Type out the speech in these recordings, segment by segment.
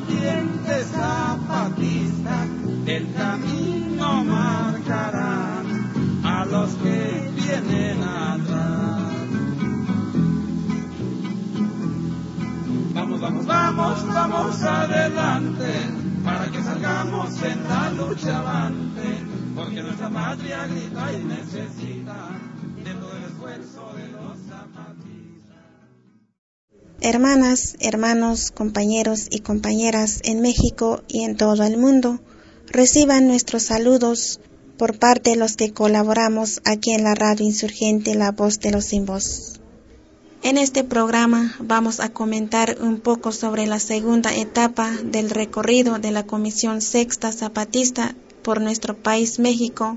combatientes zapatistas, el camino marcarán a los que vienen atrás. Vamos, vamos, vamos, vamos adelante, para que salgamos en la lucha avante, porque nuestra patria grita y Hermanas, hermanos, compañeros y compañeras en México y en todo el mundo, reciban nuestros saludos por parte de los que colaboramos aquí en la radio insurgente La Voz de los Sin Voz. En este programa vamos a comentar un poco sobre la segunda etapa del recorrido de la Comisión Sexta Zapatista por nuestro país México,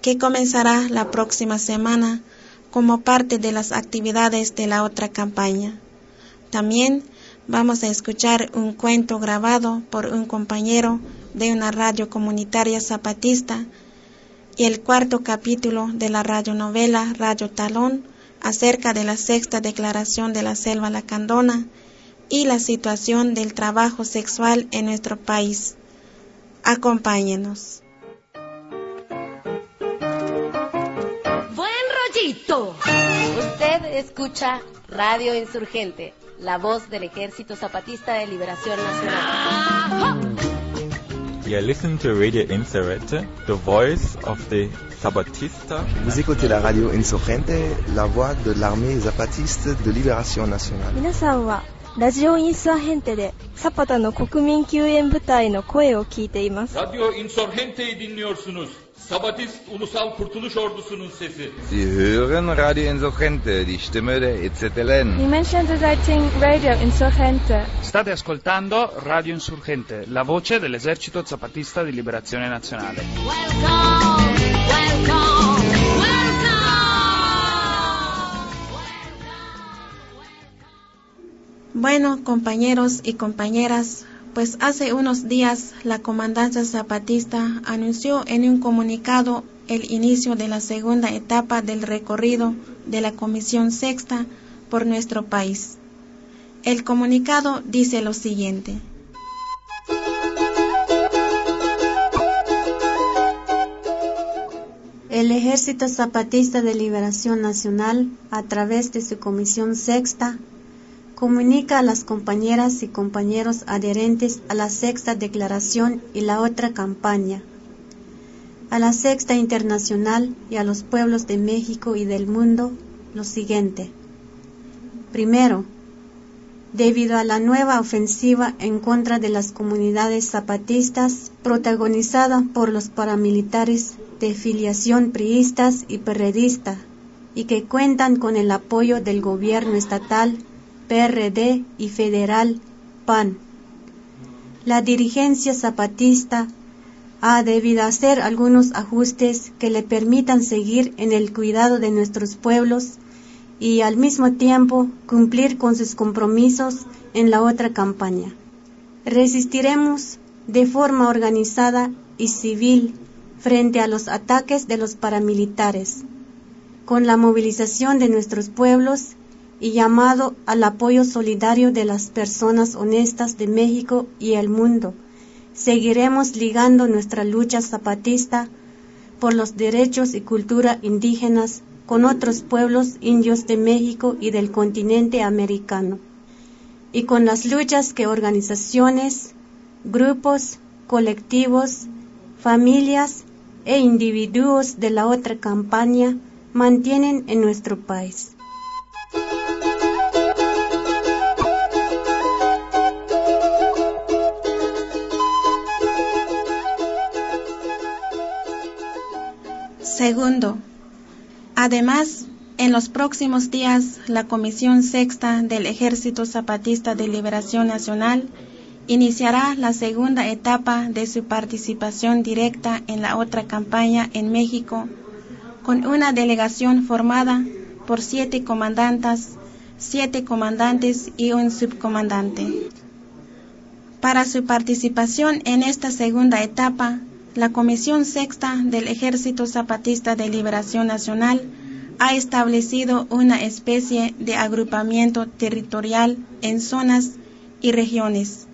que comenzará la próxima semana como parte de las actividades de la otra campaña. También vamos a escuchar un cuento grabado por un compañero de una radio comunitaria zapatista y el cuarto capítulo de la radionovela Radio Talón acerca de la sexta declaración de la selva lacandona y la situación del trabajo sexual en nuestro país. Acompáñenos. Buen rollito. Usted escucha Radio Insurgente, la voz del Ejército Zapatista de Liberación Nacional. You listen to Radio Insurgente, the voice of the Zapatista. Vous écoutez la radio Insurgente, la voix de l'armée zapatiste de libération nationale. 皆さんはラジオインサーヘンテでサパタの国民救援部隊の声を聞いています。Radyo Insurgente'yi dinliyorsunuz. Sabatist Ulusal Kurtuluş Ordusu'nun sesi. Sie hören Radio Insurgente, die Stimme der EZLN. Dimension Deserting Radio Insurgente. State ascoltando Radio Insurgente, la voce dell'esercito zapatista di liberazione nazionale. Welcome, welcome, welcome. Bueno, compañeros y compañeras, pues hace unos días la Comandancia Zapatista anunció en un comunicado el inicio de la segunda etapa del recorrido de la Comisión Sexta por nuestro país. El comunicado dice lo siguiente. El Ejército Zapatista de Liberación Nacional, a través de su Comisión Sexta, comunica a las compañeras y compañeros adherentes a la Sexta Declaración y la otra campaña, a la Sexta Internacional y a los pueblos de México y del mundo lo siguiente. Primero, debido a la nueva ofensiva en contra de las comunidades zapatistas protagonizada por los paramilitares de filiación priistas y perredista y que cuentan con el apoyo del gobierno estatal, PRD y federal, PAN. La dirigencia zapatista ha debido hacer algunos ajustes que le permitan seguir en el cuidado de nuestros pueblos y al mismo tiempo cumplir con sus compromisos en la otra campaña. Resistiremos de forma organizada y civil frente a los ataques de los paramilitares, con la movilización de nuestros pueblos y llamado al apoyo solidario de las personas honestas de México y el mundo. Seguiremos ligando nuestra lucha zapatista por los derechos y cultura indígenas con otros pueblos indios de México y del continente americano, y con las luchas que organizaciones, grupos, colectivos, familias e individuos de la otra campaña mantienen en nuestro país. Segundo, además, en los próximos días, la Comisión Sexta del Ejército Zapatista de Liberación Nacional iniciará la segunda etapa de su participación directa en la otra campaña en México, con una delegación formada por siete comandantas, siete comandantes y un subcomandante. Para su participación en esta segunda etapa, la Comisión Sexta del Ejército Zapatista de Liberación Nacional ha establecido una especie de agrupamiento territorial en zonas y regiones.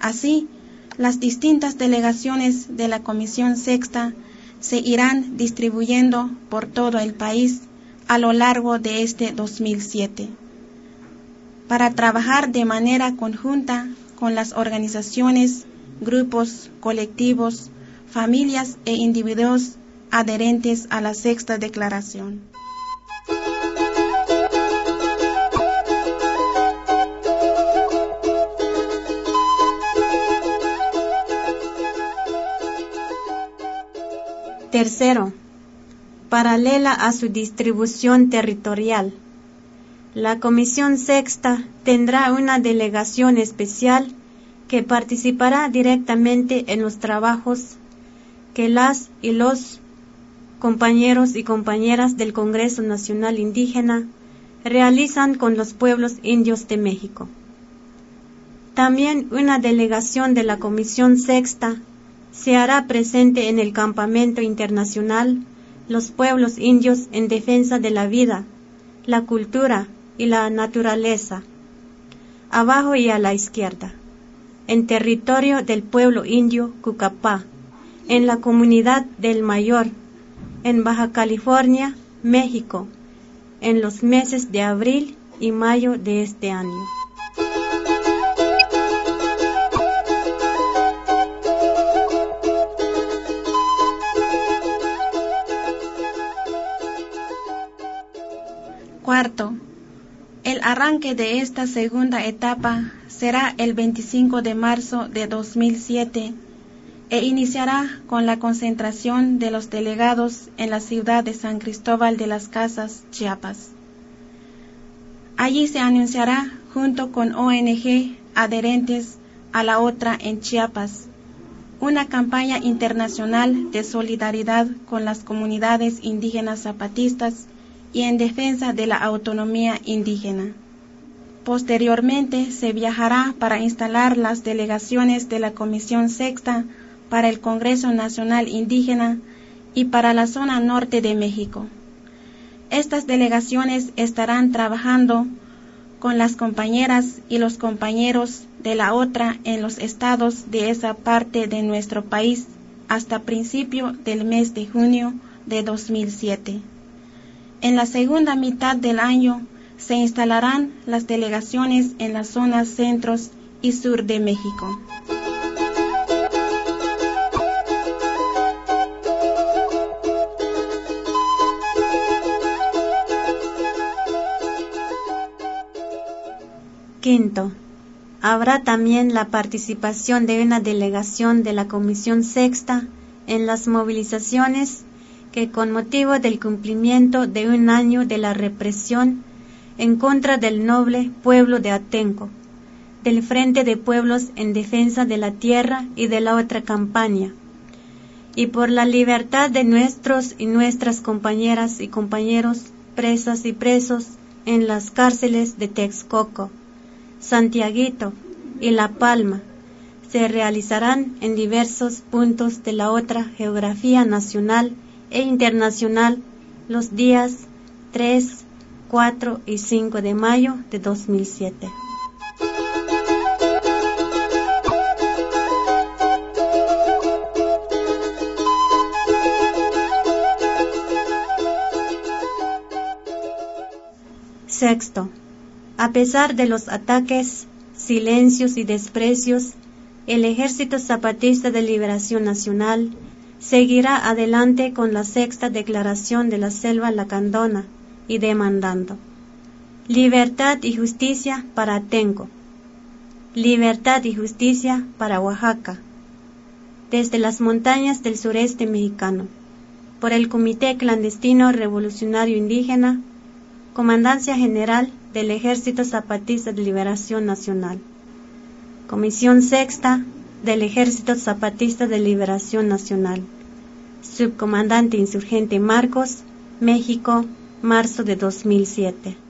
Así, las distintas delegaciones de la Comisión Sexta se irán distribuyendo por todo el país a lo largo de este 2007 para trabajar de manera conjunta con las organizaciones, grupos, colectivos, familias e individuos adherentes a la sexta declaración. Tercero, paralela a su distribución territorial. La Comisión Sexta tendrá una delegación especial que participará directamente en los trabajos que las y los compañeros y compañeras del Congreso Nacional Indígena realizan con los pueblos indios de México. También una delegación de la Comisión Sexta se hará presente en el Campamento Internacional Los Pueblos Indios en Defensa de la Vida, la Cultura y la Naturaleza, abajo y a la izquierda, en territorio del pueblo indio Cucapá, en la comunidad del Mayor, en Baja California, México, en los meses de abril y mayo de este año. Cuarto, el arranque de esta segunda etapa será el 25 de marzo de 2007 e iniciará con la concentración de los delegados en la ciudad de San Cristóbal de las Casas, Chiapas. Allí se anunciará junto con ONG adherentes a la otra en Chiapas una campaña internacional de solidaridad con las comunidades indígenas zapatistas y en defensa de la autonomía indígena. Posteriormente se viajará para instalar las delegaciones de la Comisión Sexta para el Congreso Nacional Indígena y para la zona norte de México. Estas delegaciones estarán trabajando con las compañeras y los compañeros de la otra en los estados de esa parte de nuestro país hasta principio del mes de junio de 2007. En la segunda mitad del año se instalarán las delegaciones en las zonas centros y sur de México. Quinto, habrá también la participación de una delegación de la Comisión Sexta en las movilizaciones que con motivo del cumplimiento de un año de la represión en contra del noble pueblo de Atenco, del Frente de Pueblos en Defensa de la Tierra y de la otra campaña, y por la libertad de nuestros y nuestras compañeras y compañeros presas y presos en las cárceles de Texcoco. Santiaguito y La Palma se realizarán en diversos puntos de la otra geografía nacional e internacional los días 3, 4 y 5 de mayo de 2007. Sexto, a pesar de los ataques, silencios y desprecios, el Ejército Zapatista de Liberación Nacional seguirá adelante con la sexta declaración de la Selva Lacandona y demandando libertad y justicia para Atenco, libertad y justicia para Oaxaca, desde las montañas del sureste mexicano, por el Comité Clandestino Revolucionario Indígena, Comandancia General del Ejército Zapatista de Liberación Nacional. Comisión Sexta del Ejército Zapatista de Liberación Nacional. Subcomandante Insurgente Marcos, México, marzo de 2007.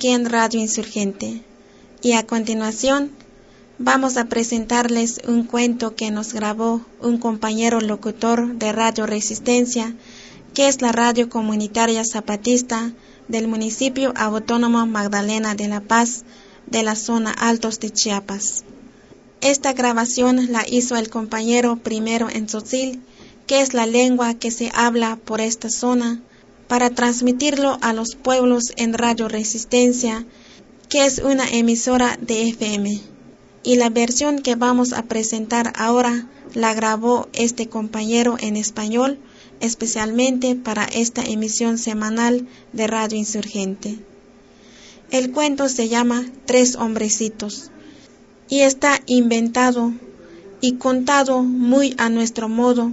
Aquí en Radio Insurgente y a continuación vamos a presentarles un cuento que nos grabó un compañero locutor de Radio Resistencia, que es la radio comunitaria zapatista del municipio autónomo Magdalena de la Paz de la zona Altos de Chiapas. Esta grabación la hizo el compañero primero en Tzotzil, que es la lengua que se habla por esta zona, para transmitirlo a los pueblos en Radio Resistencia, que es una emisora de FM. Y la versión que vamos a presentar ahora la grabó este compañero en español, especialmente para esta emisión semanal de Radio Insurgente. El cuento se llama Tres hombrecitos y está inventado y contado muy a nuestro modo,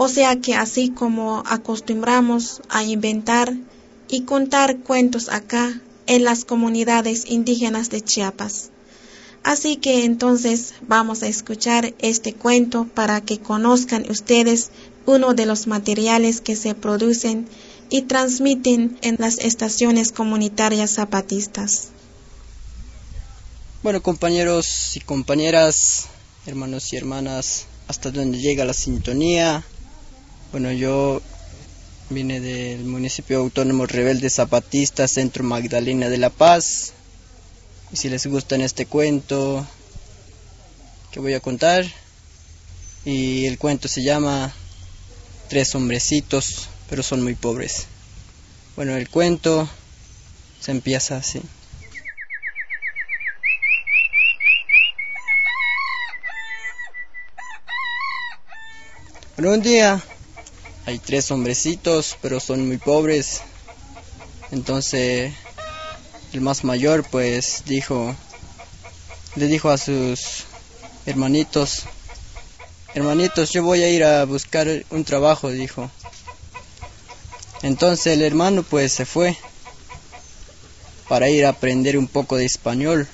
o sea que así como acostumbramos a inventar y contar cuentos acá en las comunidades indígenas de Chiapas. Así que entonces vamos a escuchar este cuento para que conozcan ustedes uno de los materiales que se producen y transmiten en las estaciones comunitarias zapatistas. Bueno, compañeros y compañeras, hermanos y hermanas, hasta donde llega la sintonía. Bueno, yo vine del municipio autónomo rebelde zapatista, Centro Magdalena de la Paz. Y si les gusta este cuento que voy a contar, y el cuento se llama Tres hombrecitos, pero son muy pobres. Bueno, el cuento se empieza así. Un día hay tres hombrecitos, pero son muy pobres. Entonces el más mayor pues dijo, le dijo a sus hermanitos, hermanitos, yo voy a ir a buscar un trabajo, dijo. Entonces el hermano pues se fue para ir a aprender un poco de español.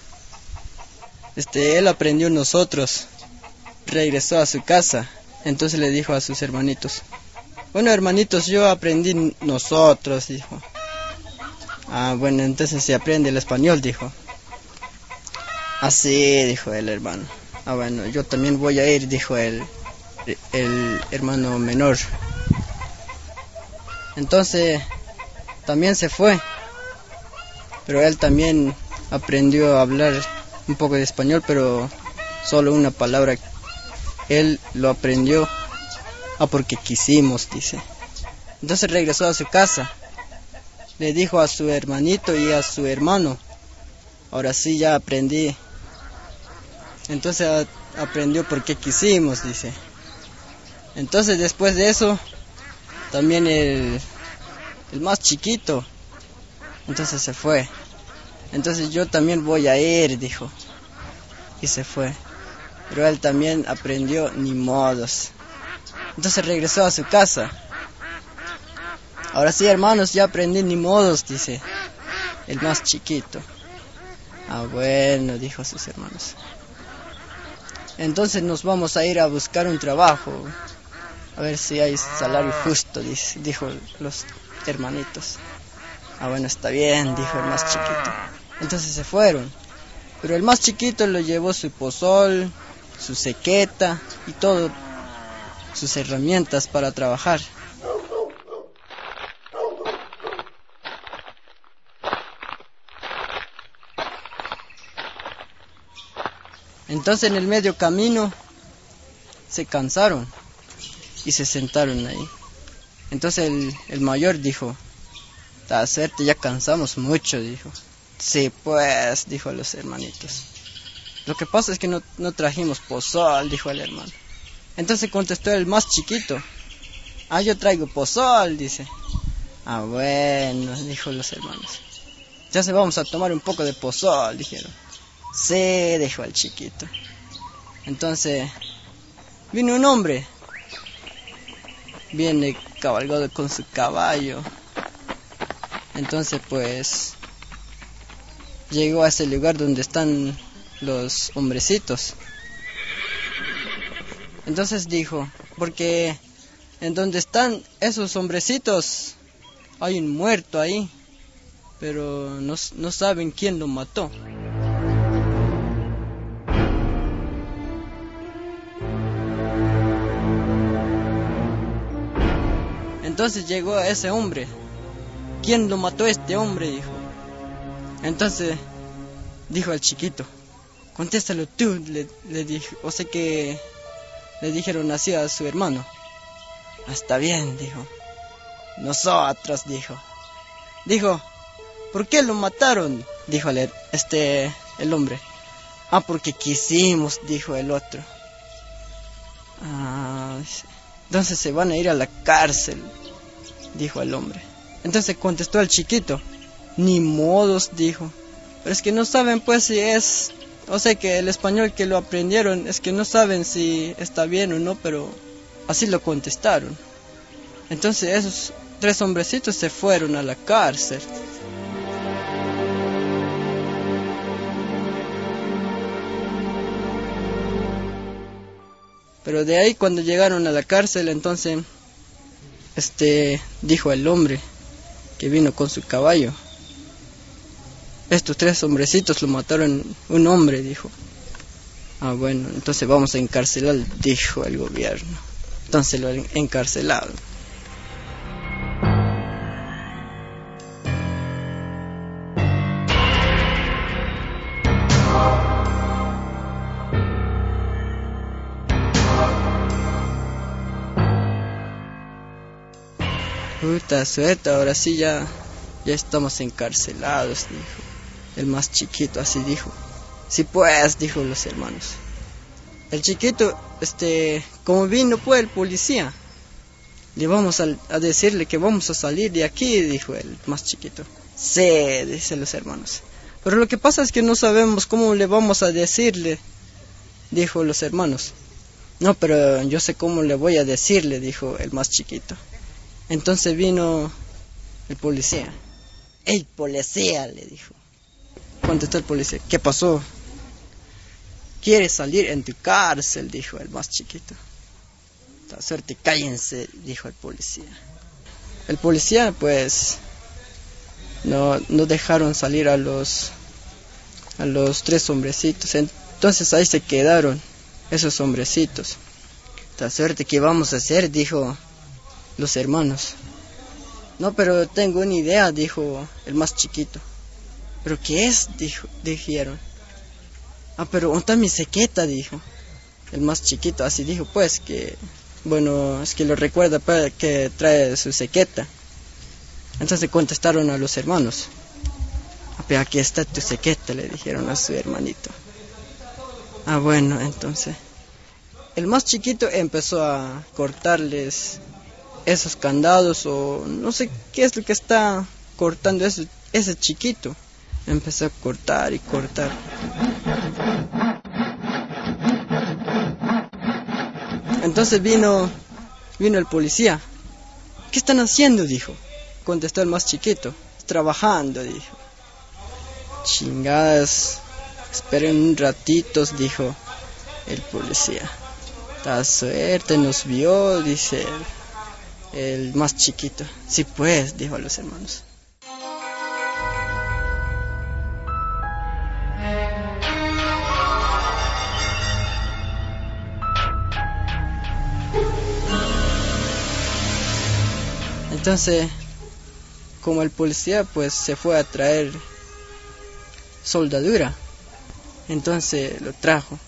Este, él aprendió nosotros, regresó a su casa, entonces le dijo a sus hermanitos, bueno hermanitos, yo aprendí nosotros, dijo. Ah, bueno, entonces se aprende el español, dijo. Así, ah, dijo el hermano. Ah, bueno, yo también voy a ir, dijo el, el hermano menor. Entonces, también se fue. Pero él también aprendió a hablar un poco de español, pero solo una palabra. Él lo aprendió. Ah, porque quisimos, dice. Entonces regresó a su casa. Le dijo a su hermanito y a su hermano. Ahora sí ya aprendí. Entonces aprendió porque quisimos, dice. Entonces después de eso, también el, el más chiquito, entonces se fue. Entonces yo también voy a ir, dijo. Y se fue. Pero él también aprendió ni modos. Entonces regresó a su casa. Ahora sí, hermanos, ya aprendí ni modos, dice el más chiquito. Ah, bueno, dijo sus hermanos. Entonces nos vamos a ir a buscar un trabajo. A ver si hay salario justo, dijo los hermanitos. Ah, bueno, está bien, dijo el más chiquito. Entonces se fueron. Pero el más chiquito lo llevó su pozol, su sequeta y todo, sus herramientas para trabajar. Entonces en el medio camino se cansaron y se sentaron ahí. Entonces el, mayor dijo, la suerte ya cansamos mucho, dijo. Sí, pues, dijo los hermanitos. Lo que pasa es que no, no trajimos pozol, dijo el hermano. Entonces contestó el más chiquito. Ah, yo traigo pozol, dice. Ah, bueno, dijo los hermanos. Ya se vamos a tomar un poco de pozol, dijeron. Sí, dijo el chiquito. Entonces, vino un hombre. Viene cabalgado con su caballo. Entonces, pues, llegó a ese lugar donde están los hombrecitos. Entonces dijo, porque en donde están esos hombrecitos hay un muerto ahí, pero no, no saben quién lo mató. Entonces llegó ese hombre. ¿Quién lo mató este hombre? Dijo. Entonces dijo al chiquito, contéstalo tú, le, le dijo. O sea que le dijeron así a su hermano. Está bien, dijo. Nosotros, dijo. Dijo, ¿por qué lo mataron? Dijo el, este, el hombre. Ah, porque quisimos, dijo el otro. Ah, entonces se van a ir a la cárcel, dijo el hombre. Entonces contestó el chiquito, ni modos, dijo. Pero es que no saben pues si es, o sea que el español que lo aprendieron es que no saben si está bien o no, pero así lo contestaron. Entonces esos tres hombrecitos se fueron a la cárcel. Pero de ahí cuando llegaron a la cárcel, entonces, este, dijo el hombre que vino con su caballo. Estos tres hombrecitos lo mataron un hombre, dijo. Ah, bueno, entonces vamos a encarcelar, dijo el gobierno. Entonces lo encarcelaron. Puta suerte, ahora sí ya, ya estamos encarcelados, dijo. El más chiquito así dijo. Sí pues, dijo los hermanos. el chiquito, este, como vino pues el policía, le vamos a, decirle que vamos a salir de aquí, dijo el más chiquito. Sí, dicen los hermanos. Pero lo que pasa es que no sabemos cómo le vamos a decirle, dijo los hermanos. No, pero yo sé cómo le voy a decirle, dijo el más chiquito. Entonces vino el policía. ¡Ey, policía! le dijo. Contestó el policía. ¿Qué pasó? Quieres salir en tu cárcel, dijo el más chiquito. La suerte, cállense, dijo el policía. El policía, pues, no, no dejaron salir a los, a los tres hombrecitos. Entonces ahí se quedaron esos hombrecitos. La suerte, ¿qué vamos a hacer? dijo los hermanos. No, pero tengo una idea, dijo el más chiquito. ¿Pero qué es? Dijo, dijeron. Ah, pero ¿dónde mi sequeta? dijo. El más chiquito así dijo, pues que, bueno, es que lo recuerda para que trae su sequeta. Entonces contestaron a los hermanos. Ah, pero aquí está tu sequeta, le dijeron a su hermanito. Ah, bueno, entonces. El más chiquito empezó a cortarles esos candados o no sé qué es lo que está cortando ese, ese chiquito. Empezó a cortar y cortar. Entonces vino, vino el policía. ¿Qué están haciendo? dijo. Contestó el más chiquito. Trabajando, dijo. Chingadas. Esperen un ratito, dijo el policía. La suerte nos vio, dice el, el más chiquito. Sí, pues, dijo a los hermanos. Entonces, como el policía pues se fue a traer soldadura, entonces lo trajo.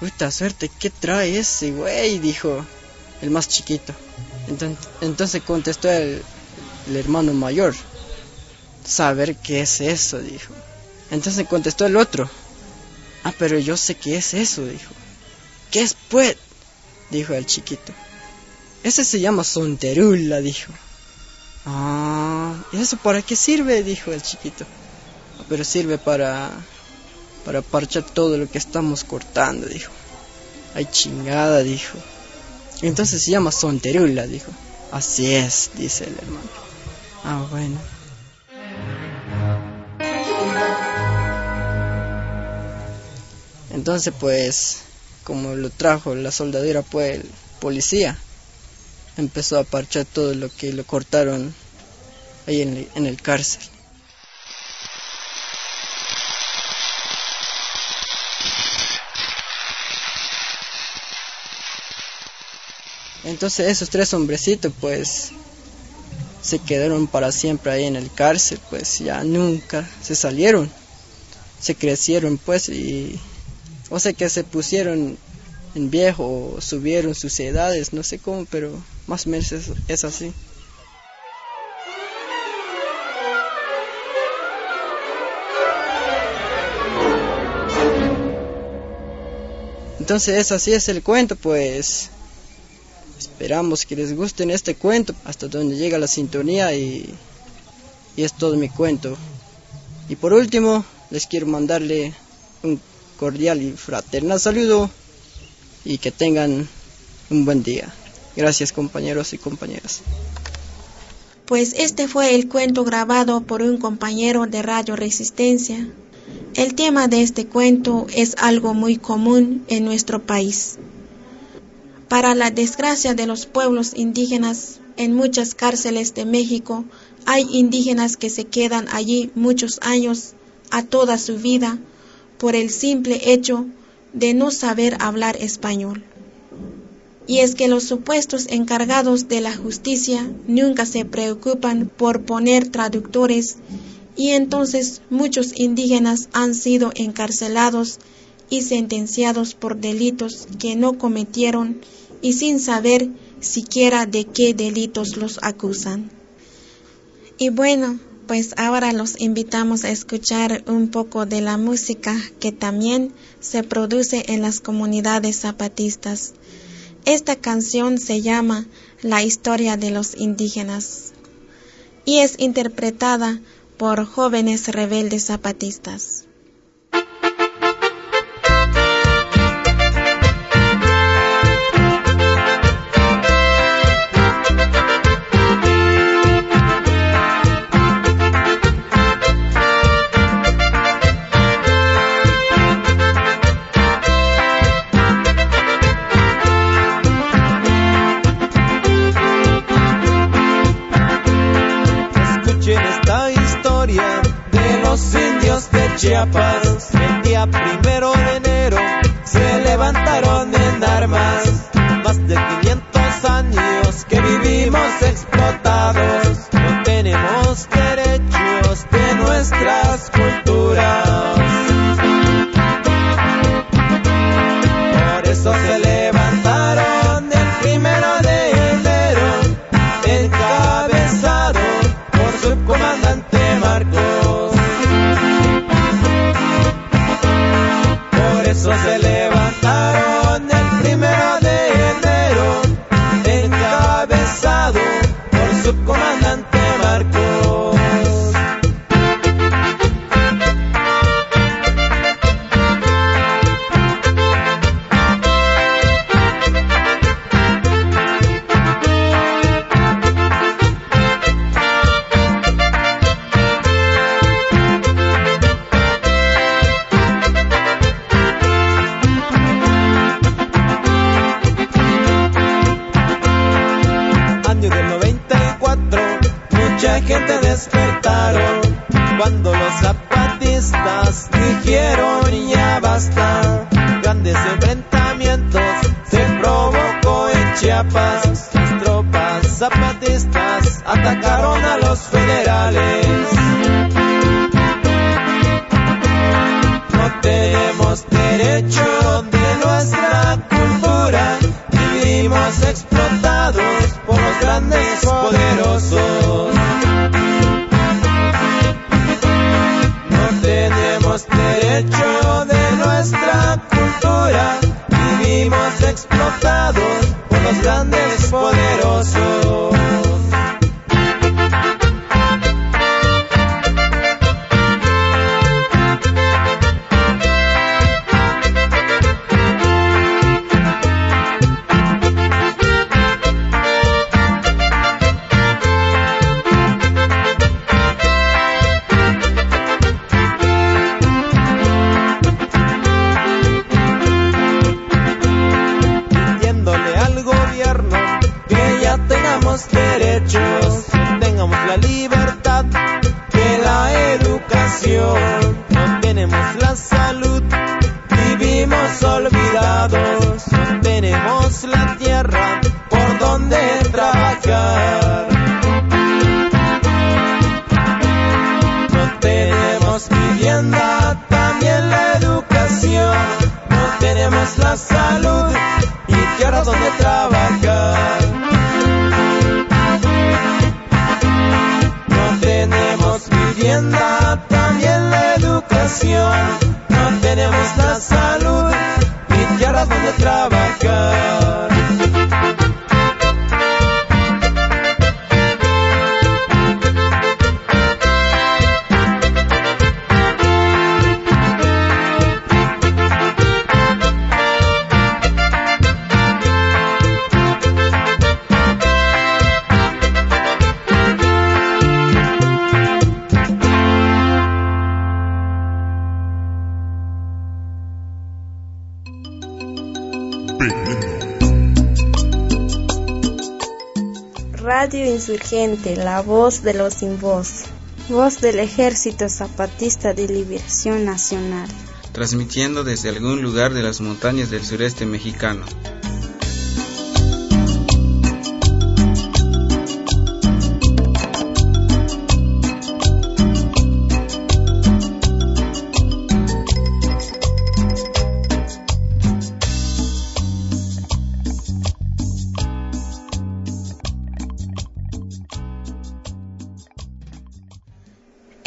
Puta suerte, ¿qué trae ese güey? dijo el más chiquito. Entonces, contestó el, el hermano mayor. Saber qué es eso, dijo. Entonces contestó el otro. Ah, pero yo sé qué es eso, dijo. ¿Qué es pues? dijo el chiquito. Ese se llama sonterula, dijo. Ah, ¿y eso para qué sirve? dijo el chiquito. Pero sirve para para parchar todo lo que estamos cortando, dijo. Ay, chingada, dijo. Entonces se llama sonterula, dijo. Así es, dice el hermano. Ah, bueno. Entonces, pues, como lo trajo la soldadura, pues, el policía, empezó a parchar todo lo que lo cortaron ahí en el, en el cárcel. Entonces esos tres hombrecitos pues se quedaron para siempre ahí en el cárcel, pues ya nunca se salieron, se crecieron pues y o sea que se pusieron en viejo o subieron sus edades, no sé cómo, pero más o menos es, así. Entonces así es el cuento, pues esperamos que les guste este cuento hasta donde llega la sintonía y, y es todo mi cuento. Y por último, les quiero mandarle un cordial y fraternal saludo y que tengan un buen día. Gracias compañeros y compañeras. Pues este fue el cuento grabado por un compañero de Radio Resistencia. El tema de este cuento es algo muy común en nuestro país. Para la desgracia de los pueblos indígenas, en muchas cárceles de México hay indígenas que se quedan allí muchos años, a toda su vida, por el simple hecho de no saber hablar español. Y es que los supuestos encargados de la justicia nunca se preocupan por poner traductores y entonces muchos indígenas han sido encarcelados y sentenciados por delitos que no cometieron y sin saber siquiera de qué delitos los acusan. Y bueno, pues ahora los invitamos a escuchar un poco de la música que también se produce en las comunidades zapatistas. Esta canción se llama La historia de los indígenas y es interpretada por jóvenes rebeldes zapatistas. Chiapas, el día primero de enero se levantaron en armas. Más de tengamos derechos, tengamos la libertad, que la educación, no tenemos la salud, vivimos olvidados, no tenemos la tierra por donde trabajar. No tenemos vivienda, también la educación, no tenemos la salud y tierra donde trabajar. Voz de los sin voz. Voz del Ejército Zapatista de Liberación Nacional. transmitiendo desde algún lugar de las montañas del sureste mexicano.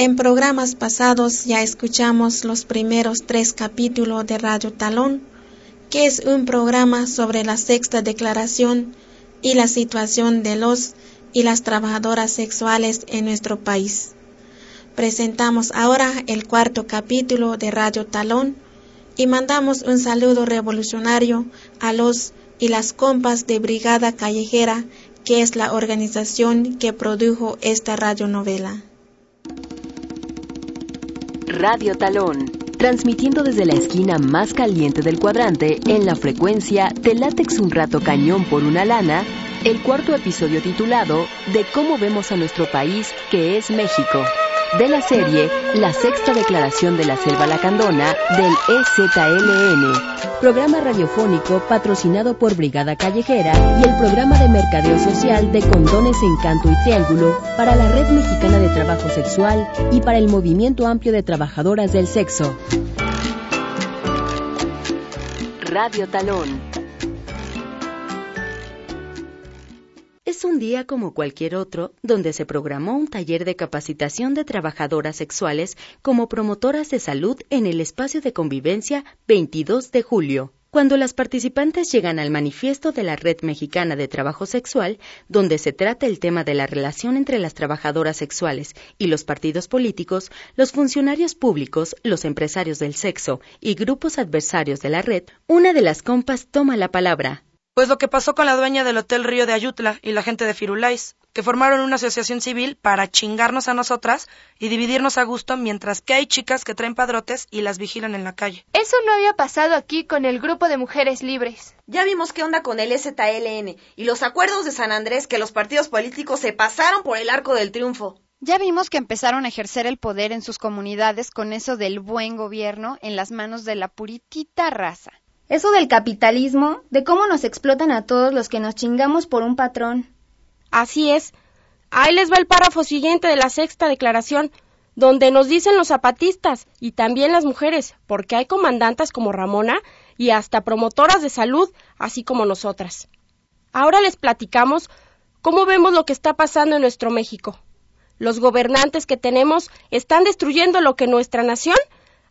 En programas pasados ya escuchamos los primeros tres capítulos de Radio Talón, que es un programa sobre la sexta declaración y la situación de los y las trabajadoras sexuales en nuestro país. Presentamos ahora el cuarto capítulo de Radio Talón y mandamos un saludo revolucionario a los y las compas de Brigada Callejera, que es la organización que produjo esta radionovela. Radio Talón, transmitiendo desde la esquina más caliente del cuadrante en la frecuencia de látex un rato cañón por una lana, el cuarto episodio titulado De cómo vemos a nuestro país que es México de la serie La Sexta Declaración de la Selva Lacandona del EZLN, programa radiofónico patrocinado por Brigada Callejera y el programa de mercadeo social de condones Encanto y Triángulo para la Red Mexicana de Trabajo Sexual y para el Movimiento Amplio de Trabajadoras del Sexo. Radio Talón Es un día como cualquier otro donde se programó un taller de capacitación de trabajadoras sexuales como promotoras de salud en el espacio de convivencia 22 de julio. Cuando las participantes llegan al manifiesto de la Red Mexicana de Trabajo Sexual, donde se trata el tema de la relación entre las trabajadoras sexuales y los partidos políticos, los funcionarios públicos, los empresarios del sexo y grupos adversarios de la red, una de las compas toma la palabra. Pues lo que pasó con la dueña del Hotel Río de Ayutla y la gente de Firulais, que formaron una asociación civil para chingarnos a nosotras y dividirnos a gusto mientras que hay chicas que traen padrotes y las vigilan en la calle. Eso no había pasado aquí con el grupo de mujeres libres. Ya vimos qué onda con el STLN y los acuerdos de San Andrés que los partidos políticos se pasaron por el arco del triunfo. Ya vimos que empezaron a ejercer el poder en sus comunidades con eso del buen gobierno en las manos de la puritita raza. Eso del capitalismo, de cómo nos explotan a todos los que nos chingamos por un patrón. Así es. Ahí les va el párrafo siguiente de la sexta declaración, donde nos dicen los zapatistas y también las mujeres, porque hay comandantas como Ramona y hasta promotoras de salud, así como nosotras. Ahora les platicamos cómo vemos lo que está pasando en nuestro México. Los gobernantes que tenemos están destruyendo lo que nuestra nación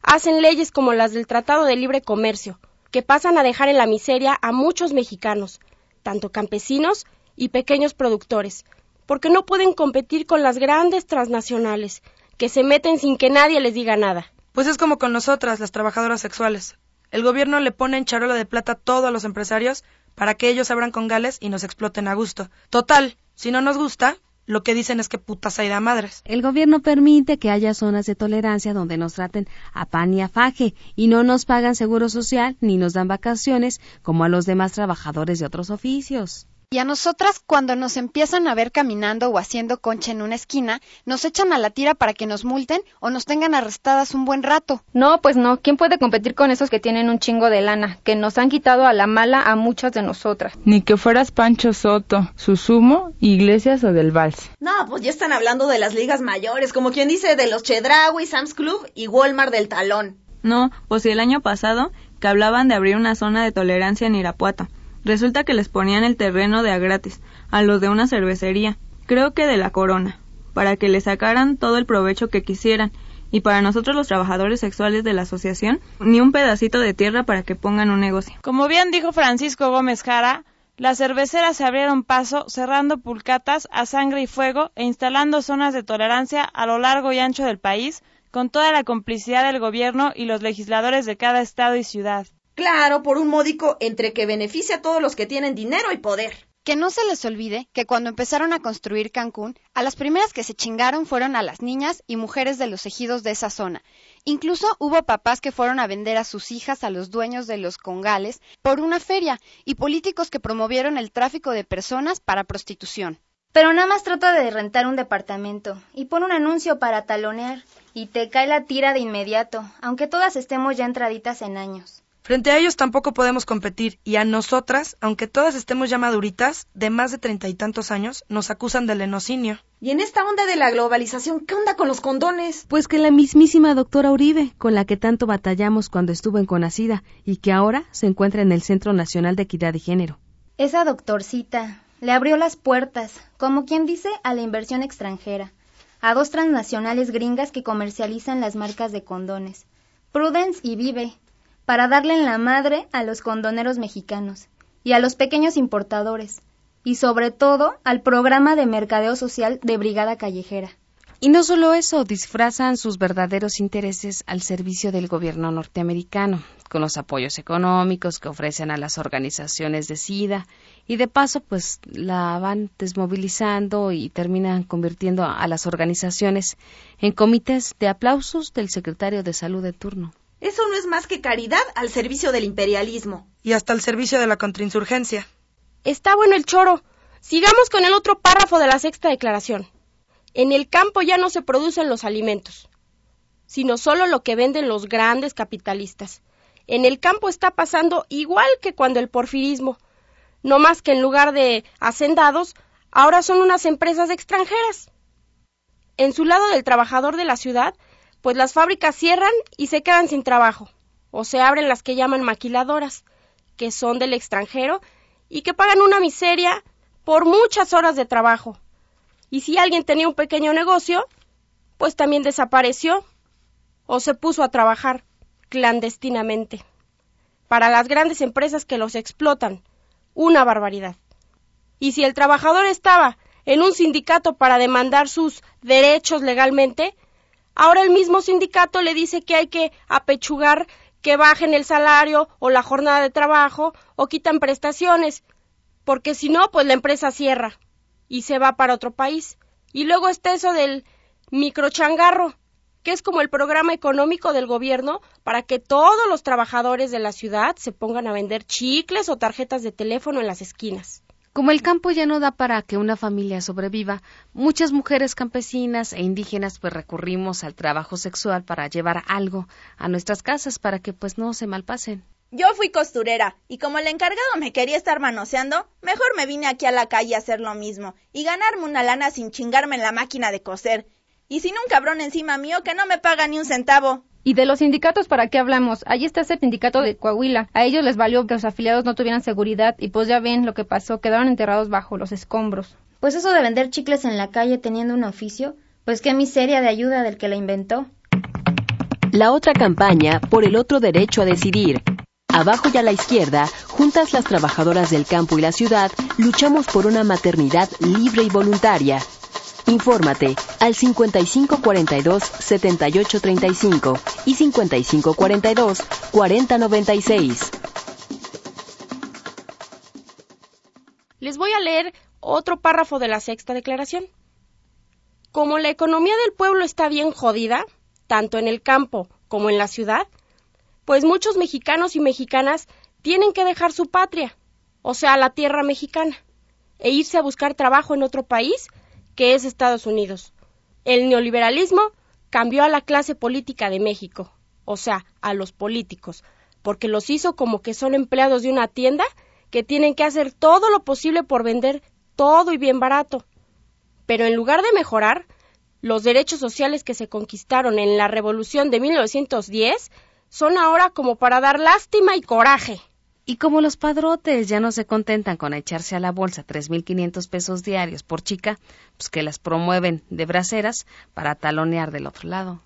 hacen leyes como las del Tratado de Libre Comercio, que pasan a dejar en la miseria a muchos mexicanos, tanto campesinos y pequeños productores, porque no pueden competir con las grandes transnacionales, que se meten sin que nadie les diga nada. Pues es como con nosotras, las trabajadoras sexuales. El gobierno le pone en charola de plata todo a los empresarios para que ellos abran con gales y nos exploten a gusto. Total, si no nos gusta, lo que dicen es que putas hay de madres. El gobierno permite que haya zonas de tolerancia donde nos traten a pan y a faje y no nos pagan seguro social ni nos dan vacaciones como a los demás trabajadores de otros oficios. Y a nosotras, cuando nos empiezan a ver caminando o haciendo concha en una esquina, nos echan a la tira para que nos multen o nos tengan arrestadas un buen rato. No, pues no. ¿Quién puede competir con esos que tienen un chingo de lana, que nos han quitado a la mala a muchas de nosotras? Ni que fueras Pancho Soto, Susumo, Iglesias o del Vals. No, pues ya están hablando de las ligas mayores, como quien dice de los Chedraui, Sam's Club y Walmart del Talón. No, pues si el año pasado que hablaban de abrir una zona de tolerancia en Irapuato Resulta que les ponían el terreno de a gratis, a los de una cervecería, creo que de la corona, para que le sacaran todo el provecho que quisieran, y para nosotros los trabajadores sexuales de la asociación, ni un pedacito de tierra para que pongan un negocio. Como bien dijo Francisco Gómez Jara, las cerveceras se abrieron paso cerrando pulcatas a sangre y fuego e instalando zonas de tolerancia a lo largo y ancho del país, con toda la complicidad del gobierno y los legisladores de cada estado y ciudad. Claro, por un módico entre que beneficia a todos los que tienen dinero y poder. Que no se les olvide que cuando empezaron a construir Cancún, a las primeras que se chingaron fueron a las niñas y mujeres de los ejidos de esa zona. Incluso hubo papás que fueron a vender a sus hijas a los dueños de los congales por una feria y políticos que promovieron el tráfico de personas para prostitución. Pero nada más trata de rentar un departamento y pon un anuncio para talonear y te cae la tira de inmediato, aunque todas estemos ya entraditas en años. Frente a ellos tampoco podemos competir y a nosotras, aunque todas estemos ya maduritas, de más de treinta y tantos años, nos acusan del enocinio. Y en esta onda de la globalización, ¿qué onda con los condones? Pues que la mismísima doctora Uribe, con la que tanto batallamos cuando estuvo en Conacida y que ahora se encuentra en el Centro Nacional de Equidad y Género. Esa doctorcita le abrió las puertas, como quien dice, a la inversión extranjera. a dos transnacionales gringas que comercializan las marcas de condones, Prudence y Vive, para darle en la madre a los condoneros mexicanos y a los pequeños importadores, y sobre todo al programa de mercadeo social de Brigada Callejera. Y no solo eso, disfrazan sus verdaderos intereses al servicio del gobierno norteamericano, con los apoyos económicos que ofrecen a las organizaciones de SIDA, y de paso, pues la van desmovilizando y terminan convirtiendo a las organizaciones en comités de aplausos del secretario de salud de turno. Eso no es más que caridad al servicio del imperialismo. Y hasta al servicio de la contrainsurgencia. Está bueno el choro. Sigamos con el otro párrafo de la sexta declaración. En el campo ya no se producen los alimentos, sino solo lo que venden los grandes capitalistas. En el campo está pasando igual que cuando el porfirismo, no más que en lugar de hacendados, ahora son unas empresas extranjeras. En su lado del trabajador de la ciudad, pues las fábricas cierran y se quedan sin trabajo, o se abren las que llaman maquiladoras, que son del extranjero y que pagan una miseria por muchas horas de trabajo, y si alguien tenía un pequeño negocio, pues también desapareció o se puso a trabajar clandestinamente. Para las grandes empresas que los explotan, una barbaridad. Y si el trabajador estaba en un sindicato para demandar sus derechos legalmente, ahora el mismo sindicato le dice que hay que apechugar que bajen el salario o la jornada de trabajo o quitan prestaciones, porque si no, pues la empresa cierra y se va para otro país. Y luego está eso del microchangarro, que es como el programa económico del gobierno para que todos los trabajadores de la ciudad se pongan a vender chicles o tarjetas de teléfono en las esquinas. Como el campo ya no da para que una familia sobreviva, muchas mujeres campesinas e indígenas pues recurrimos al trabajo sexual para llevar algo a nuestras casas para que pues no se malpasen. Yo fui costurera, y como el encargado me quería estar manoseando, mejor me vine aquí a la calle a hacer lo mismo, y ganarme una lana sin chingarme en la máquina de coser. Y sin un cabrón encima mío que no me paga ni un centavo. ¿Y de los sindicatos para qué hablamos? Allí está ese sindicato de Coahuila. A ellos les valió que los afiliados no tuvieran seguridad y pues ya ven lo que pasó, quedaron enterrados bajo los escombros. Pues eso de vender chicles en la calle teniendo un oficio, pues qué miseria de ayuda del que la inventó. La otra campaña por el otro derecho a decidir, Abajo y a la izquierda, juntas las trabajadoras del campo y la ciudad, luchamos por una maternidad libre y voluntaria. Infórmate al 5542-7835 y 5542-4096. Les voy a leer otro párrafo de la sexta declaración. Como la economía del pueblo está bien jodida, tanto en el campo como en la ciudad, pues muchos mexicanos y mexicanas tienen que dejar su patria, o sea, la tierra mexicana, e irse a buscar trabajo en otro país que es Estados Unidos. El neoliberalismo cambió a la clase política de México, o sea, a los políticos, porque los hizo como que son empleados de una tienda que tienen que hacer todo lo posible por vender todo y bien barato. Pero en lugar de mejorar, los derechos sociales que se conquistaron en la Revolución de 1910 son ahora como para dar lástima y coraje. Y como los padrotes ya no se contentan con echarse a la bolsa 3.500 pesos diarios por chica, pues que las promueven de braceras para talonear del otro lado.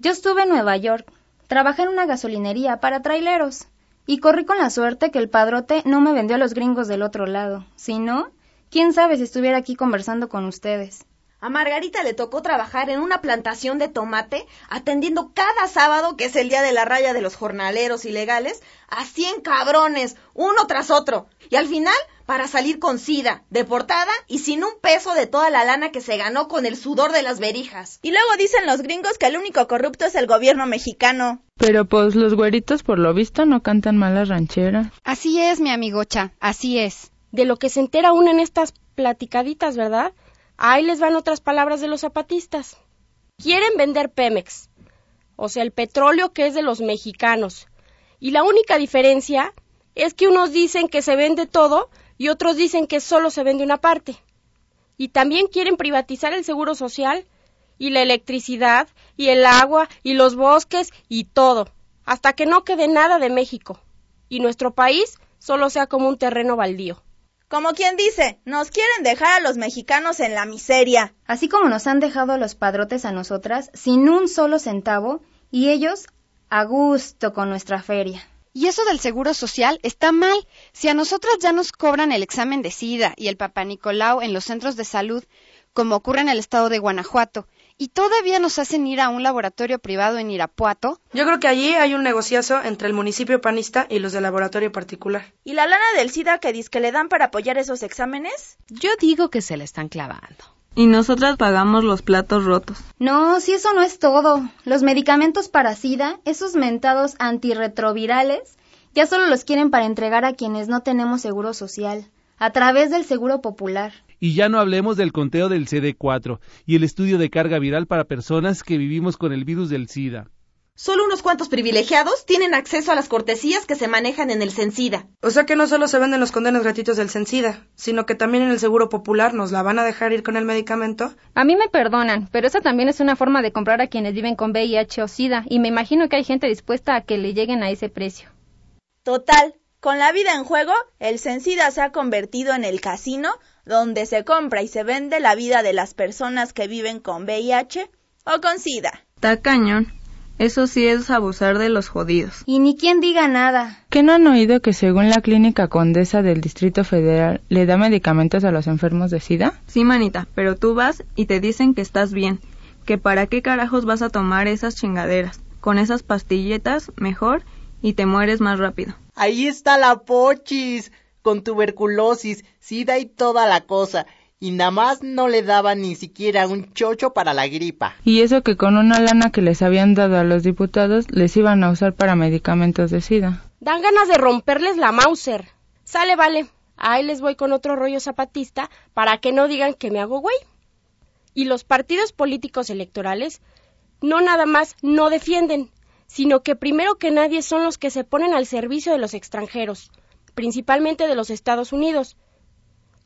Yo estuve en Nueva York, trabajé en una gasolinería para traileros, y corrí con la suerte que el padrote no me vendió a los gringos del otro lado. Si no, quién sabe si estuviera aquí conversando con ustedes. A Margarita le tocó trabajar en una plantación de tomate, atendiendo cada sábado, que es el día de la raya de los jornaleros ilegales, a cien cabrones, uno tras otro. Y al final, para salir con sida, deportada y sin un peso de toda la lana que se ganó con el sudor de las verijas. Y luego dicen los gringos que el único corrupto es el gobierno mexicano. Pero pues los güeritos por lo visto no cantan malas rancheras. Así es, mi amigocha, así es. De lo que se entera uno en estas platicaditas, ¿verdad? Ahí les van otras palabras de los zapatistas. Quieren vender Pemex, o sea, el petróleo que es de los mexicanos. Y la única diferencia es que unos dicen que se vende todo y otros dicen que solo se vende una parte. Y también quieren privatizar el seguro social y la electricidad y el agua y los bosques y todo, hasta que no quede nada de México y nuestro país solo sea como un terreno baldío. Como quien dice, nos quieren dejar a los mexicanos en la miseria. Así como nos han dejado los padrotes a nosotras sin un solo centavo y ellos a gusto con nuestra feria. Y eso del seguro social está mal. Si a nosotras ya nos cobran el examen de SIDA y el Papa Nicolau en los centros de salud, como ocurre en el estado de Guanajuato, y todavía nos hacen ir a un laboratorio privado en Irapuato. Yo creo que allí hay un negociazo entre el municipio panista y los del laboratorio particular. ¿Y la lana del SIDA que dice que le dan para apoyar esos exámenes? Yo digo que se le están clavando. Y nosotras pagamos los platos rotos. No, si eso no es todo. Los medicamentos para SIDA, esos mentados antirretrovirales, ya solo los quieren para entregar a quienes no tenemos seguro social, a través del seguro popular. Y ya no hablemos del conteo del CD4 y el estudio de carga viral para personas que vivimos con el virus del SIDA. Solo unos cuantos privilegiados tienen acceso a las cortesías que se manejan en el Sencida. O sea que no solo se venden los condenos gratuitos del Sencida, sino que también en el Seguro Popular nos la van a dejar ir con el medicamento. A mí me perdonan, pero esa también es una forma de comprar a quienes viven con VIH o SIDA, y me imagino que hay gente dispuesta a que le lleguen a ese precio. Total, con la vida en juego, el Sencida se ha convertido en el casino donde se compra y se vende la vida de las personas que viven con VIH o con SIDA. Está cañón. Eso sí es abusar de los jodidos. Y ni quien diga nada. ¿Qué no han oído que según la clínica Condesa del Distrito Federal le da medicamentos a los enfermos de SIDA? Sí, manita, pero tú vas y te dicen que estás bien. Que para qué carajos vas a tomar esas chingaderas. Con esas pastilletas, mejor, y te mueres más rápido. Ahí está la pochis, con tuberculosis, sida y toda la cosa y nada más no le daban ni siquiera un chocho para la gripa. Y eso que con una lana que les habían dado a los diputados les iban a usar para medicamentos de SIDA. Dan ganas de romperles la Mauser. Sale, vale. Ahí les voy con otro rollo zapatista para que no digan que me hago güey. Y los partidos políticos electorales no nada más no defienden, sino que primero que nadie son los que se ponen al servicio de los extranjeros, principalmente de los Estados Unidos.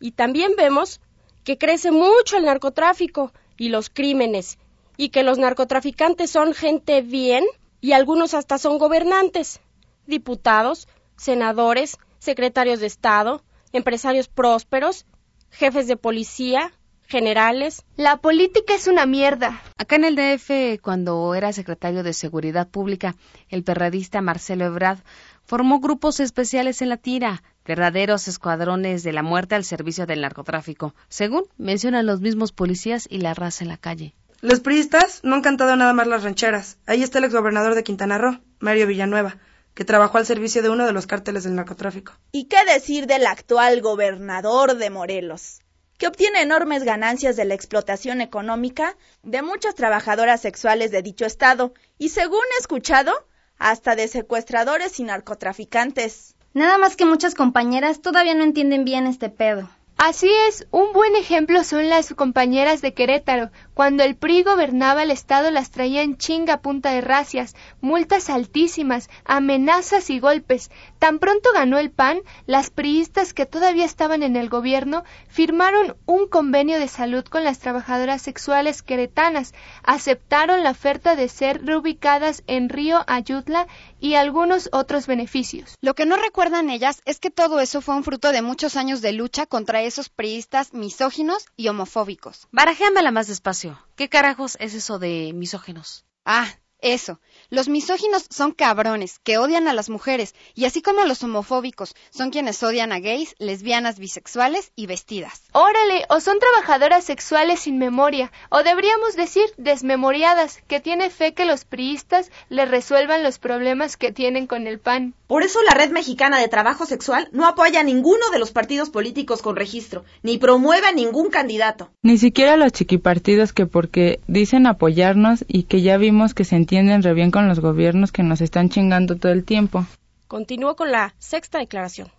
Y también vemos que crece mucho el narcotráfico y los crímenes, y que los narcotraficantes son gente bien y algunos hasta son gobernantes, diputados, senadores, secretarios de Estado, empresarios prósperos, jefes de policía, generales. La política es una mierda. Acá en el DF, cuando era secretario de Seguridad Pública, el perradista Marcelo Ebrard formó grupos especiales en la tira, verdaderos escuadrones de la muerte al servicio del narcotráfico, según mencionan los mismos policías y la raza en la calle. Los priistas no han cantado nada más las rancheras. Ahí está el exgobernador de Quintana Roo, Mario Villanueva, que trabajó al servicio de uno de los cárteles del narcotráfico. ¿Y qué decir del actual gobernador de Morelos? Que obtiene enormes ganancias de la explotación económica de muchas trabajadoras sexuales de dicho estado y, según he escuchado, hasta de secuestradores y narcotraficantes. Nada más que muchas compañeras todavía no entienden bien este pedo. Así es, un buen ejemplo son las compañeras de Querétaro. Cuando el PRI gobernaba el estado las traía en chinga punta de racias, multas altísimas, amenazas y golpes. Tan pronto ganó el PAN, las priistas que todavía estaban en el gobierno firmaron un convenio de salud con las trabajadoras sexuales queretanas, aceptaron la oferta de ser reubicadas en Río Ayutla y algunos otros beneficios. Lo que no recuerdan ellas es que todo eso fue un fruto de muchos años de lucha contra esos priistas misóginos y homofóbicos. Barajéamela más despacio. ¿Qué carajos es eso de misógenos? Ah, eso. Los misóginos son cabrones, que odian a las mujeres, y así como los homofóbicos son quienes odian a gays, lesbianas, bisexuales y vestidas. Órale, o son trabajadoras sexuales sin memoria, o deberíamos decir desmemoriadas, que tiene fe que los priistas le resuelvan los problemas que tienen con el PAN. Por eso la Red Mexicana de Trabajo Sexual no apoya a ninguno de los partidos políticos con registro, ni promueve a ningún candidato. Ni siquiera los chiquipartidos que porque dicen apoyarnos y que ya vimos que se entienden re bien con los gobiernos que nos están chingando todo el tiempo. Continúo con la sexta declaración.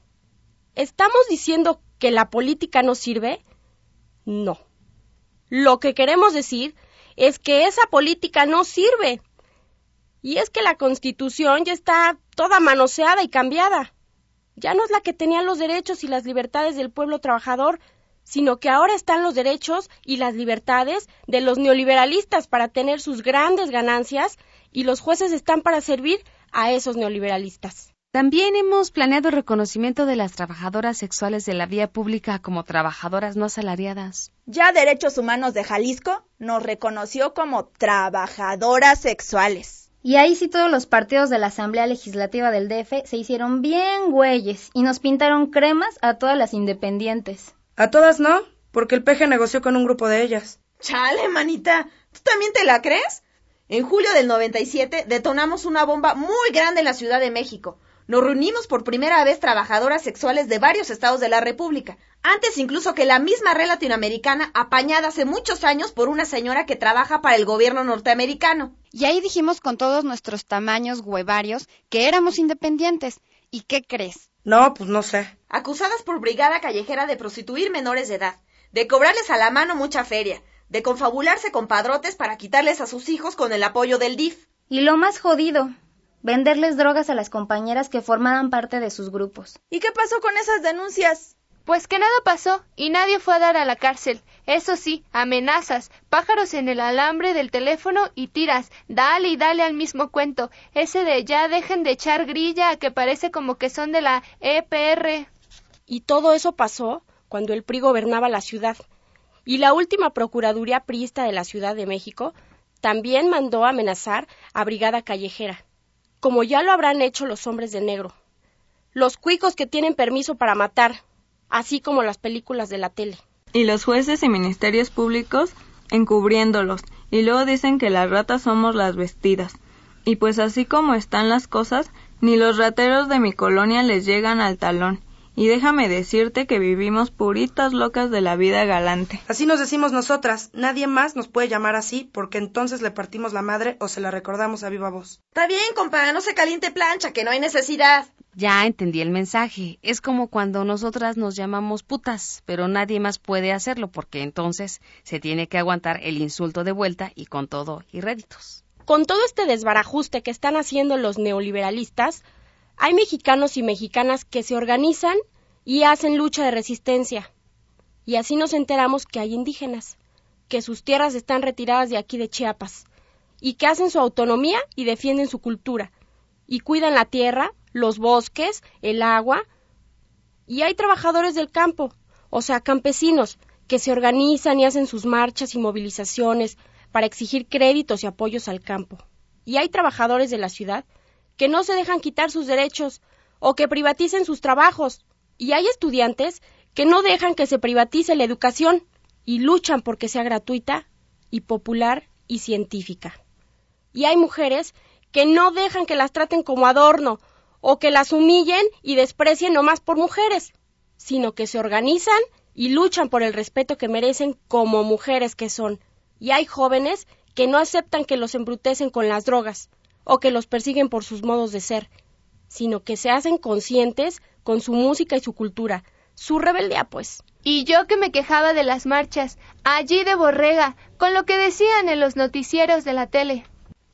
¿Estamos diciendo que la política no sirve? No. Lo que queremos decir es que esa política no sirve. Y es que la Constitución ya está toda manoseada y cambiada. Ya no es la que tenía los derechos y las libertades del pueblo trabajador, sino que ahora están los derechos y las libertades de los neoliberalistas para tener sus grandes ganancias y los jueces están para servir a esos neoliberalistas. También hemos planeado el reconocimiento de las trabajadoras sexuales de la vía pública como trabajadoras no asalariadas. Ya Derechos Humanos de Jalisco nos reconoció como trabajadoras sexuales. Y ahí sí todos los partidos de la Asamblea Legislativa del DF se hicieron bien güeyes y nos pintaron cremas a todas las independientes. A todas no, porque el peje negoció con un grupo de ellas. Chale, manita, ¿tú también te la crees? En julio del 97 detonamos una bomba muy grande en la Ciudad de México. Nos reunimos por primera vez trabajadoras sexuales de varios estados de la República, antes incluso que la misma red latinoamericana apañada hace muchos años por una señora que trabaja para el gobierno norteamericano. Y ahí dijimos con todos nuestros tamaños huevarios que éramos independientes. ¿Y qué crees? No, pues no sé. Acusadas por brigada callejera de prostituir menores de edad, de cobrarles a la mano mucha feria, de confabularse con padrotes para quitarles a sus hijos con el apoyo del DIF. Y lo más jodido, venderles drogas a las compañeras que formaban parte de sus grupos. ¿Y qué pasó con esas denuncias? Pues que nada pasó y nadie fue a dar a la cárcel. Eso sí, amenazas, pájaros en el alambre del teléfono y tiras, dale y dale al mismo cuento, ese de ya dejen de echar grilla que parece como que son de la EPR. Y todo eso pasó cuando el PRI gobernaba la ciudad. Y la última Procuraduría Priista de la Ciudad de México también mandó amenazar a Brigada Callejera, como ya lo habrán hecho los hombres de negro. Los cuicos que tienen permiso para matar, así como las películas de la tele. Y los jueces y ministerios públicos encubriéndolos, y luego dicen que las ratas somos las vestidas. Y pues así como están las cosas, ni los rateros de mi colonia les llegan al talón. Y déjame decirte que vivimos puritas locas de la vida galante. Así nos decimos nosotras. Nadie más nos puede llamar así porque entonces le partimos la madre o se la recordamos a viva voz. Está bien, compa, no se caliente plancha, que no hay necesidad. Ya entendí el mensaje. Es como cuando nosotras nos llamamos putas, pero nadie más puede hacerlo porque entonces se tiene que aguantar el insulto de vuelta y con todo y réditos. Con todo este desbarajuste que están haciendo los neoliberalistas, hay mexicanos y mexicanas que se organizan y hacen lucha de resistencia. Y así nos enteramos que hay indígenas, que sus tierras están retiradas de aquí de Chiapas, y que hacen su autonomía y defienden su cultura, y cuidan la tierra, los bosques, el agua. Y hay trabajadores del campo, o sea, campesinos, que se organizan y hacen sus marchas y movilizaciones para exigir créditos y apoyos al campo. Y hay trabajadores de la ciudad que no se dejan quitar sus derechos o que privaticen sus trabajos. Y hay estudiantes que no dejan que se privatice la educación y luchan porque sea gratuita y popular y científica. Y hay mujeres que no dejan que las traten como adorno o que las humillen y desprecien nomás por mujeres, sino que se organizan y luchan por el respeto que merecen como mujeres que son. Y hay jóvenes que no aceptan que los embrutecen con las drogas, o que los persiguen por sus modos de ser, sino que se hacen conscientes con su música y su cultura, su rebeldía, pues. Y yo que me quejaba de las marchas, allí de Borrega, con lo que decían en los noticieros de la tele.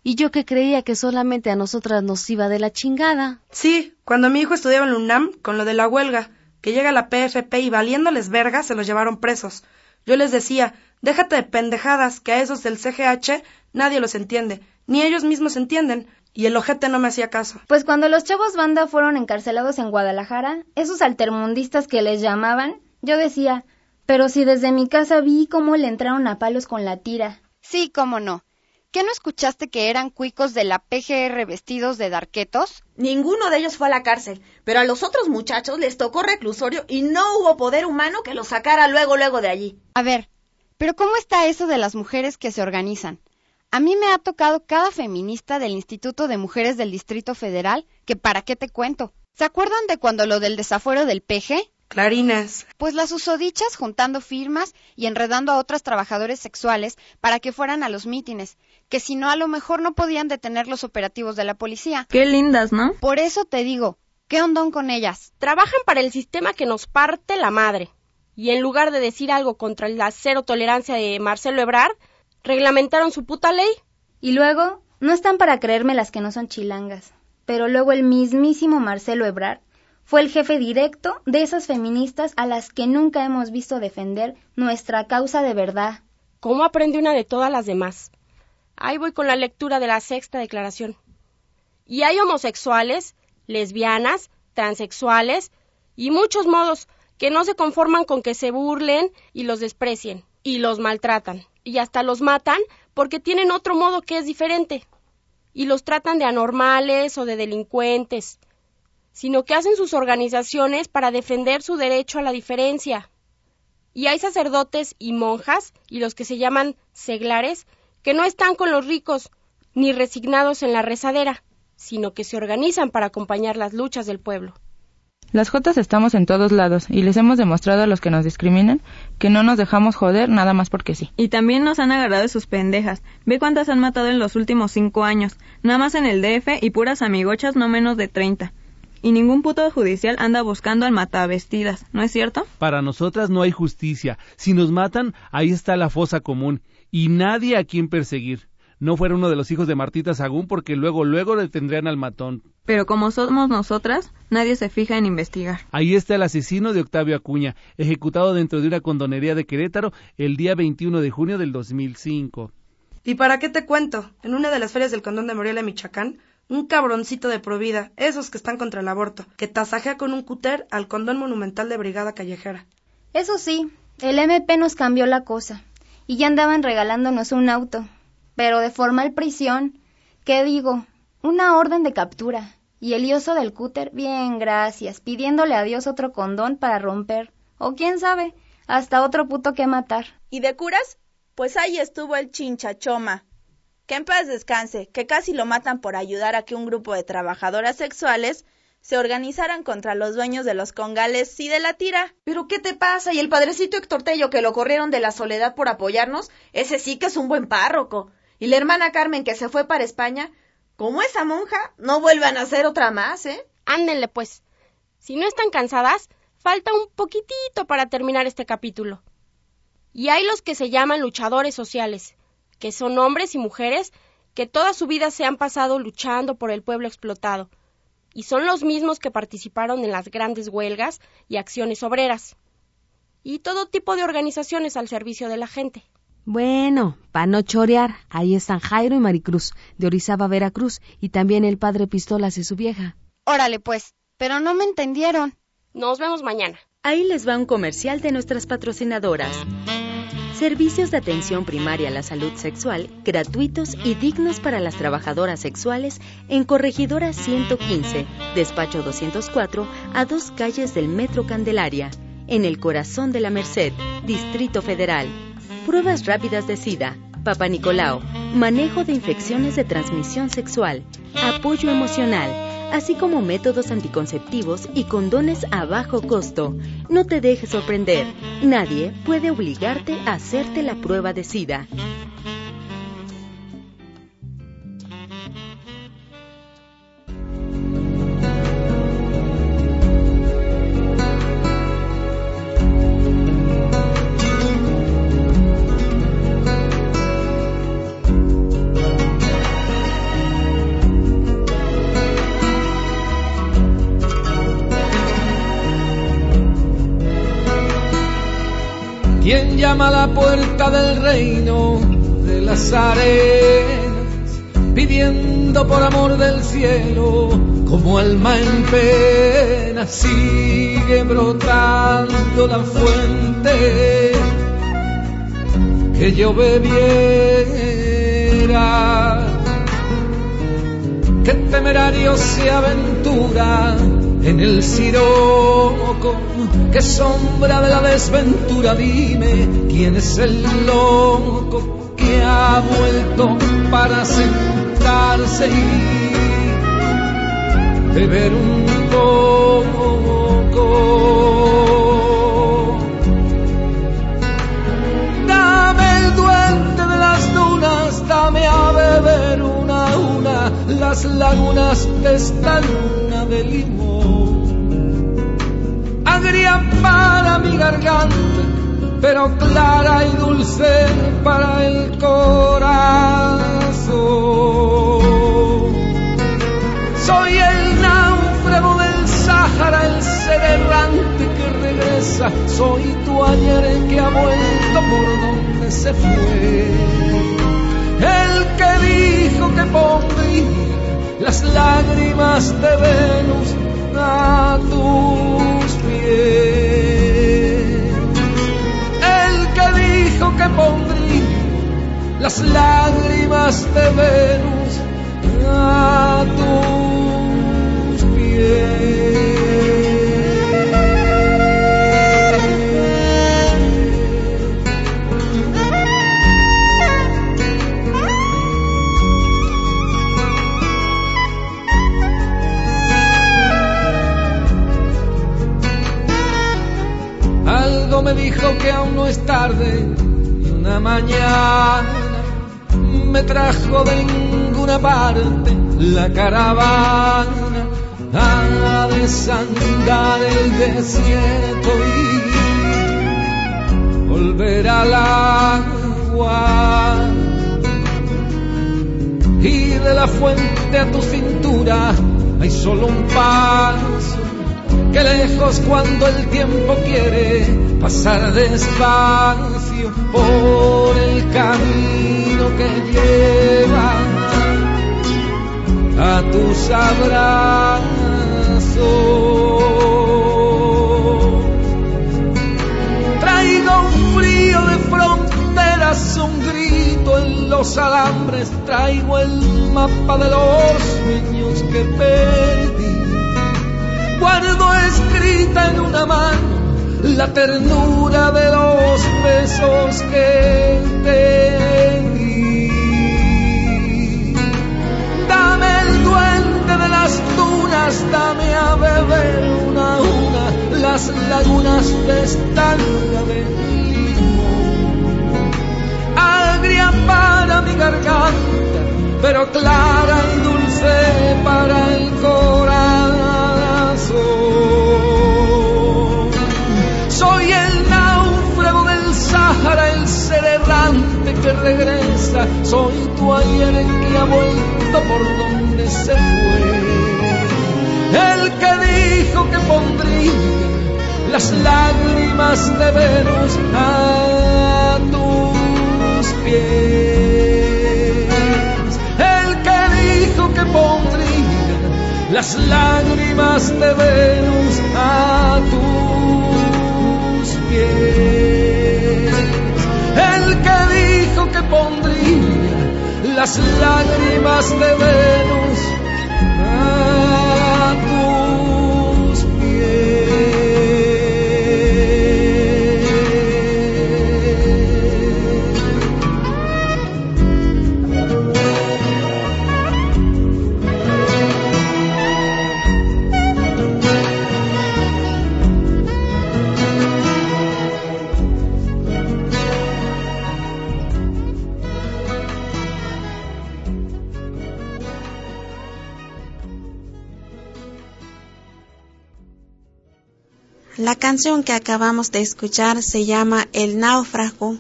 Y yo que creía que solamente a nosotras nos iba de la chingada. Sí, cuando mi hijo estudiaba en la UNAM, con lo de la huelga, que llega la PFP y valiéndoles verga se los llevaron presos. Yo les decía, déjate de pendejadas, que a esos del CGH nadie los entiende, ni ellos mismos entienden, y el ojete no me hacía caso. Pues cuando los chavos banda fueron encarcelados en Guadalajara, esos altermundistas que les llamaban, yo decía, pero si desde mi casa vi cómo le entraron a palos con la tira. Sí, cómo no. ¿Qué no escuchaste que eran cuicos de la PGR vestidos de darquetos? Ninguno de ellos fue a la cárcel, pero a los otros muchachos les tocó reclusorio y no hubo poder humano que los sacara luego luego de allí. A ver, pero ¿cómo está eso de las mujeres que se organizan? A mí me ha tocado cada feminista del Instituto de Mujeres del Distrito Federal, que para qué te cuento. ¿Se acuerdan de cuando lo del desafuero del PG? Clarinas. Pues las usodichas juntando firmas y enredando a otras trabajadores sexuales para que fueran a los mítines, que si no a lo mejor no podían detener los operativos de la policía. Qué lindas, ¿no? Por eso te digo, ¿qué ondón con ellas? Trabajan para el sistema que nos parte la madre. Y en lugar de decir algo contra la cero tolerancia de Marcelo Ebrard, reglamentaron su puta ley. Y luego, no están para creerme las que no son chilangas. Pero luego el mismísimo Marcelo Ebrard fue el jefe directo de esas feministas a las que nunca hemos visto defender nuestra causa de verdad. ¿Cómo aprende una de todas las demás? Ahí voy con la lectura de la sexta declaración. Y hay homosexuales, lesbianas, transexuales y muchos modos que no se conforman con que se burlen y los desprecien y los maltratan y hasta los matan porque tienen otro modo que es diferente y los tratan de anormales o de delincuentes, sino que hacen sus organizaciones para defender su derecho a la diferencia. Y hay sacerdotes y monjas y los que se llaman seglares que no están con los ricos ni resignados en la rezadera, sino que se organizan para acompañar las luchas del pueblo. Las Jotas estamos en todos lados y les hemos demostrado a los que nos discriminan que no nos dejamos joder nada más porque sí. Y también nos han agarrado de sus pendejas. Ve cuántas han matado en los últimos cinco años. Nada más en el DF y puras amigochas no menos de treinta. Y ningún puto judicial anda buscando al matavestidas, ¿no es cierto? Para nosotras no hay justicia. Si nos matan, ahí está la fosa común. Y nadie a quien perseguir no fuera uno de los hijos de Martita Sagún porque luego luego le tendrían al matón. Pero como somos nosotras, nadie se fija en investigar. Ahí está el asesino de Octavio Acuña, ejecutado dentro de una condonería de Querétaro el día 21 de junio del 2005. ¿Y para qué te cuento? En una de las ferias del condón de Morelia, Michoacán, un cabroncito de provida, esos que están contra el aborto, que tasajea con un cúter al condón monumental de Brigada Callejera. Eso sí, el MP nos cambió la cosa, y ya andaban regalándonos un auto, pero de formal prisión, ¿qué digo? Una orden de captura. Y el ioso del cúter, bien, gracias, pidiéndole a Dios otro condón para romper. O quién sabe, hasta otro puto que matar. ¿Y de curas? Pues ahí estuvo el chinchachoma. Que en paz descanse, que casi lo matan por ayudar a que un grupo de trabajadoras sexuales se organizaran contra los dueños de los congales y de la tira. ¿Pero qué te pasa? ¿Y el padrecito Héctor Tello que lo corrieron de la soledad por apoyarnos? Ese sí que es un buen párroco. Y la hermana Carmen que se fue para España, como esa monja, no vuelvan a hacer otra más, ¿eh? Ándenle, pues. Si no están cansadas, falta un poquitito para terminar este capítulo. Y hay los que se llaman luchadores sociales, que son hombres y mujeres que toda su vida se han pasado luchando por el pueblo explotado, y son los mismos que participaron en las grandes huelgas y acciones obreras, y todo tipo de organizaciones al servicio de la gente. Bueno, para no chorear, ahí están Jairo y Maricruz, de Orizaba, Veracruz, y también el padre Pistolas y su vieja. Órale, pues, pero no me entendieron. Nos vemos mañana. Ahí les va un comercial de nuestras patrocinadoras. Servicios de atención primaria a la salud sexual gratuitos y dignos para las trabajadoras sexuales en Corregidora 115, despacho 204, a dos calles del Metro Candelaria, en el corazón de la Merced, Distrito Federal pruebas rápidas de SIDA, Papa Nicolau, manejo de infecciones de transmisión sexual, apoyo emocional, así como métodos anticonceptivos y condones a bajo costo. No te dejes sorprender, nadie puede obligarte a hacerte la prueba de SIDA. Llama a la puerta del reino de las arenas, pidiendo por amor del cielo, como alma en pena, sigue brotando la fuente que yo bebiera. Que temerario se aventura en el siroco, que sombra de la desventura, dime quién es el loco que ha vuelto para sentarse y beber un poco. Dame el duende de las dunas, dame a beber una a una las lagunas de esta luna de limón agria para mi garganta, pero clara y dulce para el corazón. Soy el náufrago del Sáhara, el ser errante que regresa, soy tu ayer que ha vuelto por donde se fue. El que dijo que pondría las lágrimas de Venus el que dijo que pondría las lágrimas de Venus a tus pies. Que aún no es tarde. Y una mañana me trajo de ninguna parte la caravana a desandar el desierto y volver al agua. Y de la fuente a tu cintura hay solo un paso que lejos cuando el tiempo quiere pasar despacio por el camino que lleva a tus abrazos. Traigo un frío de fronteras, un grito en los alambres, traigo el mapa de los sueños que perdí guardo escrita en una mano la ternura de los besos que te di. Dame el duende de las dunas, dame a beber una a una las lagunas de estancia de limón. Agria para mi garganta, pero clara y dulce para el corazón. Que regresa. Soy tu ayer que ha vuelto por donde se fue. El que dijo que pondría las lágrimas de Venus a tus pies. El que dijo que pondría las lágrimas de Venus a tus pondría las lágrimas de Venus canción que acabamos de escuchar se llama El náufrago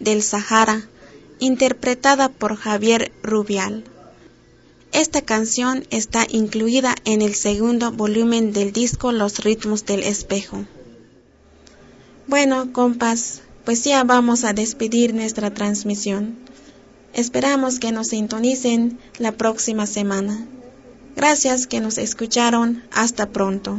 del Sahara, interpretada por Javier Rubial. Esta canción está incluida en el segundo volumen del disco Los ritmos del espejo. Bueno, compas, pues ya vamos a despedir nuestra transmisión. Esperamos que nos sintonicen la próxima semana. Gracias que nos escucharon. Hasta pronto.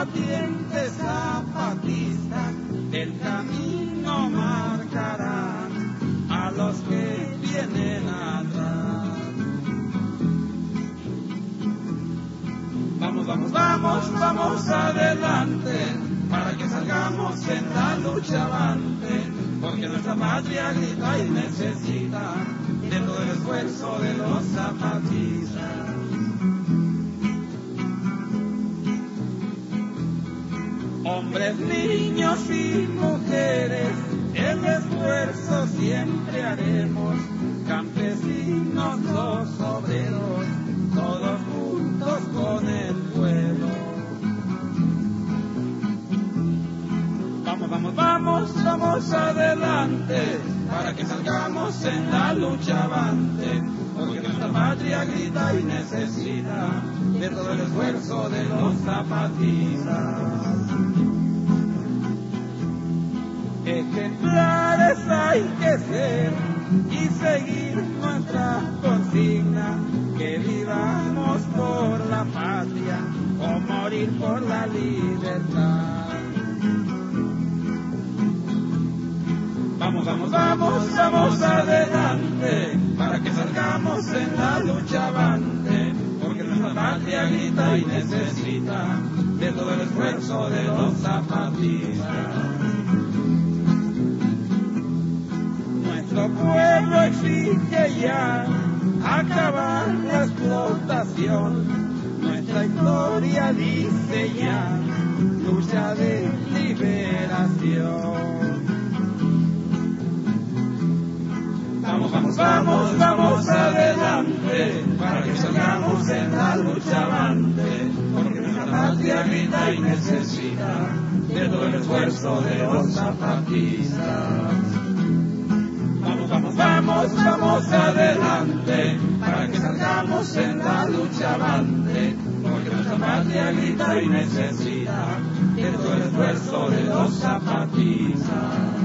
Combatientes zapatistas, el camino marcarán a los que vienen atrás. Vamos, vamos, vamos, vamos adelante, para que salgamos en la lucha avante, porque nuestra patria grita y necesita de todo el esfuerzo de los zapatistas. Hombres, niños y mujeres, el esfuerzo siempre haremos. Campesinos, los obreros, todos juntos con el pueblo. Vamos, vamos, vamos, vamos adelante, para que salgamos en la lucha avante, porque nuestra patria grita y necesita de todo el esfuerzo de los zapatistas. Ejemplares hay que ser y seguir nuestra consigna, que vivamos por la patria o morir por la libertad. Vamos, vamos, vamos, vamos adelante, para que salgamos en la lucha avante, porque nuestra patria grita y necesita de todo el esfuerzo de los zapatistas. Nuestro pueblo exige ya acabar la explotación. Nuestra historia dice ya lucha de liberación. Vamos, vamos, vamos, vamos adelante para que salgamos en la lucha avante, porque nuestra patria grita y necesita de todo el esfuerzo de los zapatistas. Vamos, vamos, adelante para que salgamos en la lucha avante, porque nuestra patria grita y necesita de todo el esfuerzo de los zapatistas.